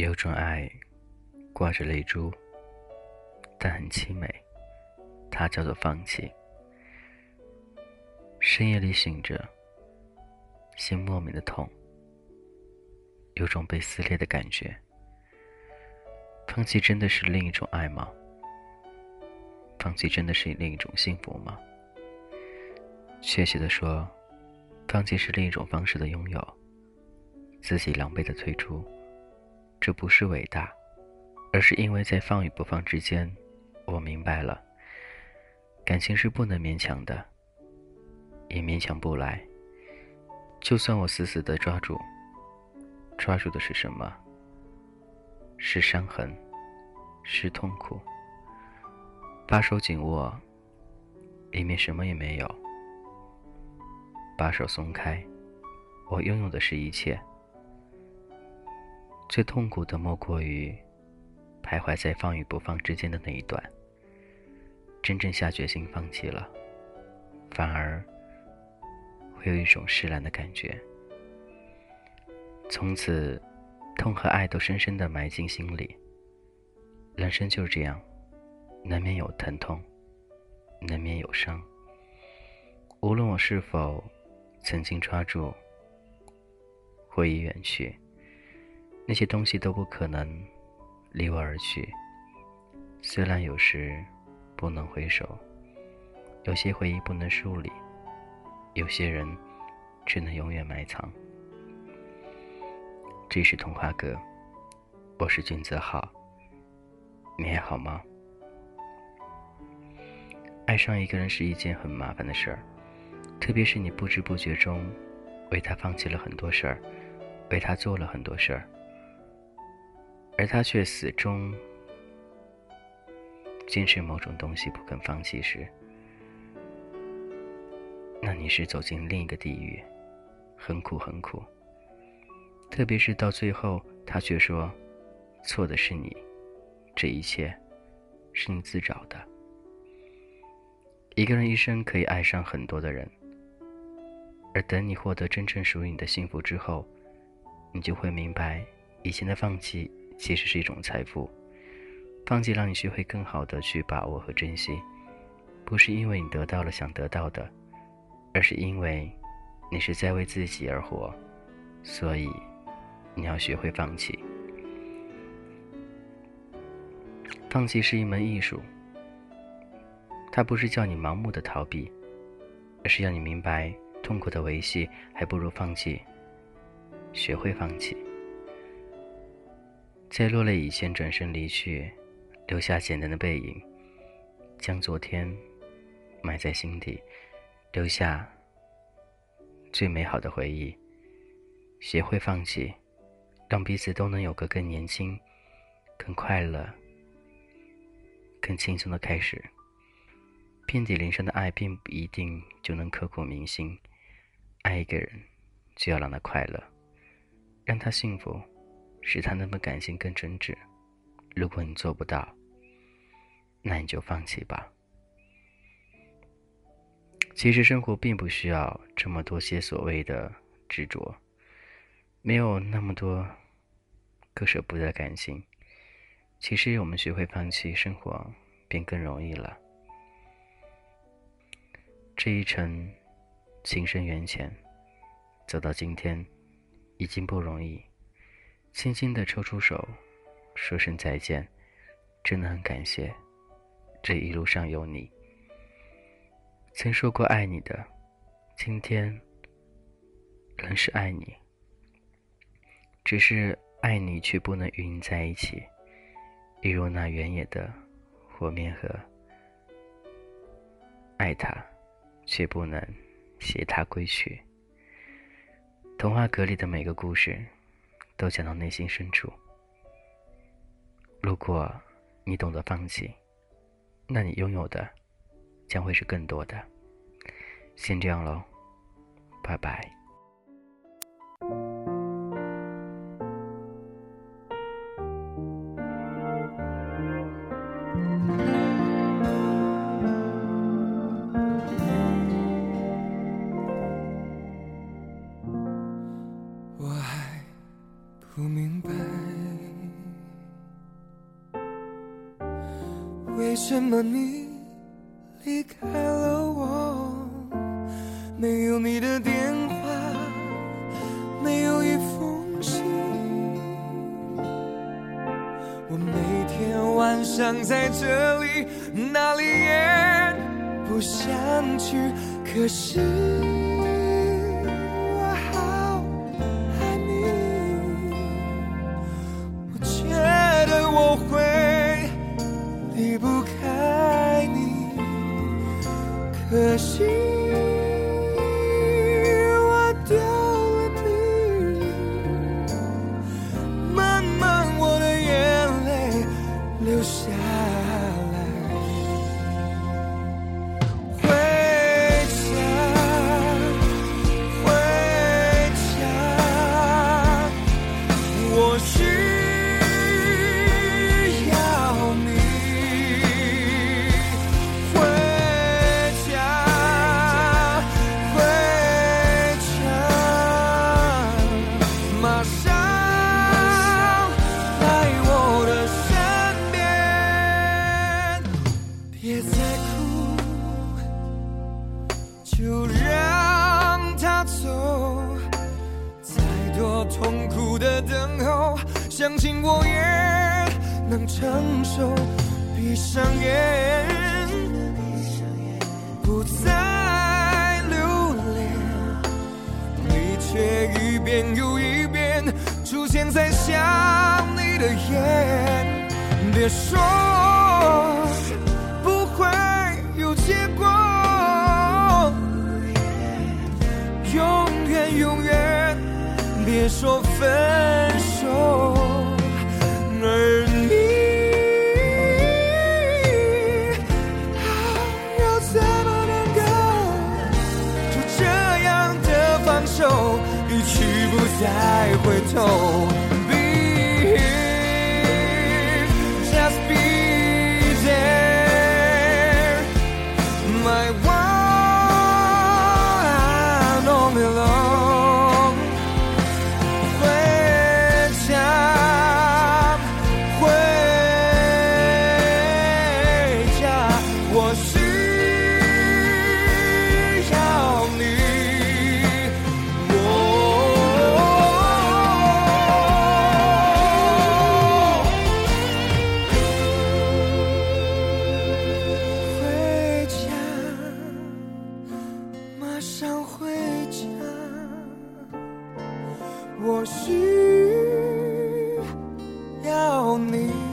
有种爱，挂着泪珠，但很凄美，它叫做放弃。深夜里醒着，心莫名的痛，有种被撕裂的感觉。放弃真的是另一种爱吗？放弃真的是另一种幸福吗？确切的说，放弃是另一种方式的拥有，自己狼狈的退出。这不是伟大，而是因为在放与不放之间，我明白了，感情是不能勉强的，也勉强不来。就算我死死的抓住，抓住的是什么？是伤痕，是痛苦。把手紧握，里面什么也没有；把手松开，我拥有的是一切。最痛苦的莫过于徘徊在放与不放之间的那一段。真正下决心放弃了，反而会有一种释然的感觉。从此，痛和爱都深深的埋进心里。人生就这样，难免有疼痛，难免有伤。无论我是否曾经抓住，或已远去。那些东西都不可能离我而去。虽然有时不能回首，有些回忆不能梳理，有些人只能永远埋藏。这是童话阁，我是君子好，你还好吗？爱上一个人是一件很麻烦的事儿，特别是你不知不觉中为他放弃了很多事儿，为他做了很多事儿。而他却始终坚持某种东西不肯放弃时，那你是走进另一个地狱，很苦很苦。特别是到最后，他却说错的是你，这一切是你自找的。一个人一生可以爱上很多的人，而等你获得真正属于你的幸福之后，你就会明白以前的放弃。其实是一种财富，放弃让你学会更好的去把握和珍惜，不是因为你得到了想得到的，而是因为你是在为自己而活，所以你要学会放弃。放弃是一门艺术，它不是叫你盲目的逃避，而是要你明白痛苦的维系还不如放弃，学会放弃。在落泪以前转身离去，留下简单的背影，将昨天埋在心底，留下最美好的回忆。学会放弃，让彼此都能有个更年轻、更快乐、更轻松的开始。遍体鳞伤的爱并不一定就能刻骨铭心。爱一个人，就要让他快乐，让他幸福。使他那份感情更真挚。如果你做不到，那你就放弃吧。其实生活并不需要这么多些所谓的执着，没有那么多割舍不得的感情。其实我们学会放弃，生活便更容易了。这一程，情深缘浅，走到今天，已经不容易。轻轻地抽出手，说声再见，真的很感谢，这一路上有你。曾说过爱你的，今天仍是爱你，只是爱你却不能与你在一起，一如那原野的火面河，爱他，却不能携他归去。童话阁里的每个故事。都讲到内心深处。如果你懂得放弃，那你拥有的将会是更多的。先这样喽，拜拜。为什么你离开了我？没有你的电话，没有一封信。我每天晚上在这里，哪里也不想去，可是。可惜。相信我也能承受，闭上眼，不再留恋，你却一遍又一遍出现在想你的夜。别说不会有结果，永远永远别说分手。再回头？我需要你。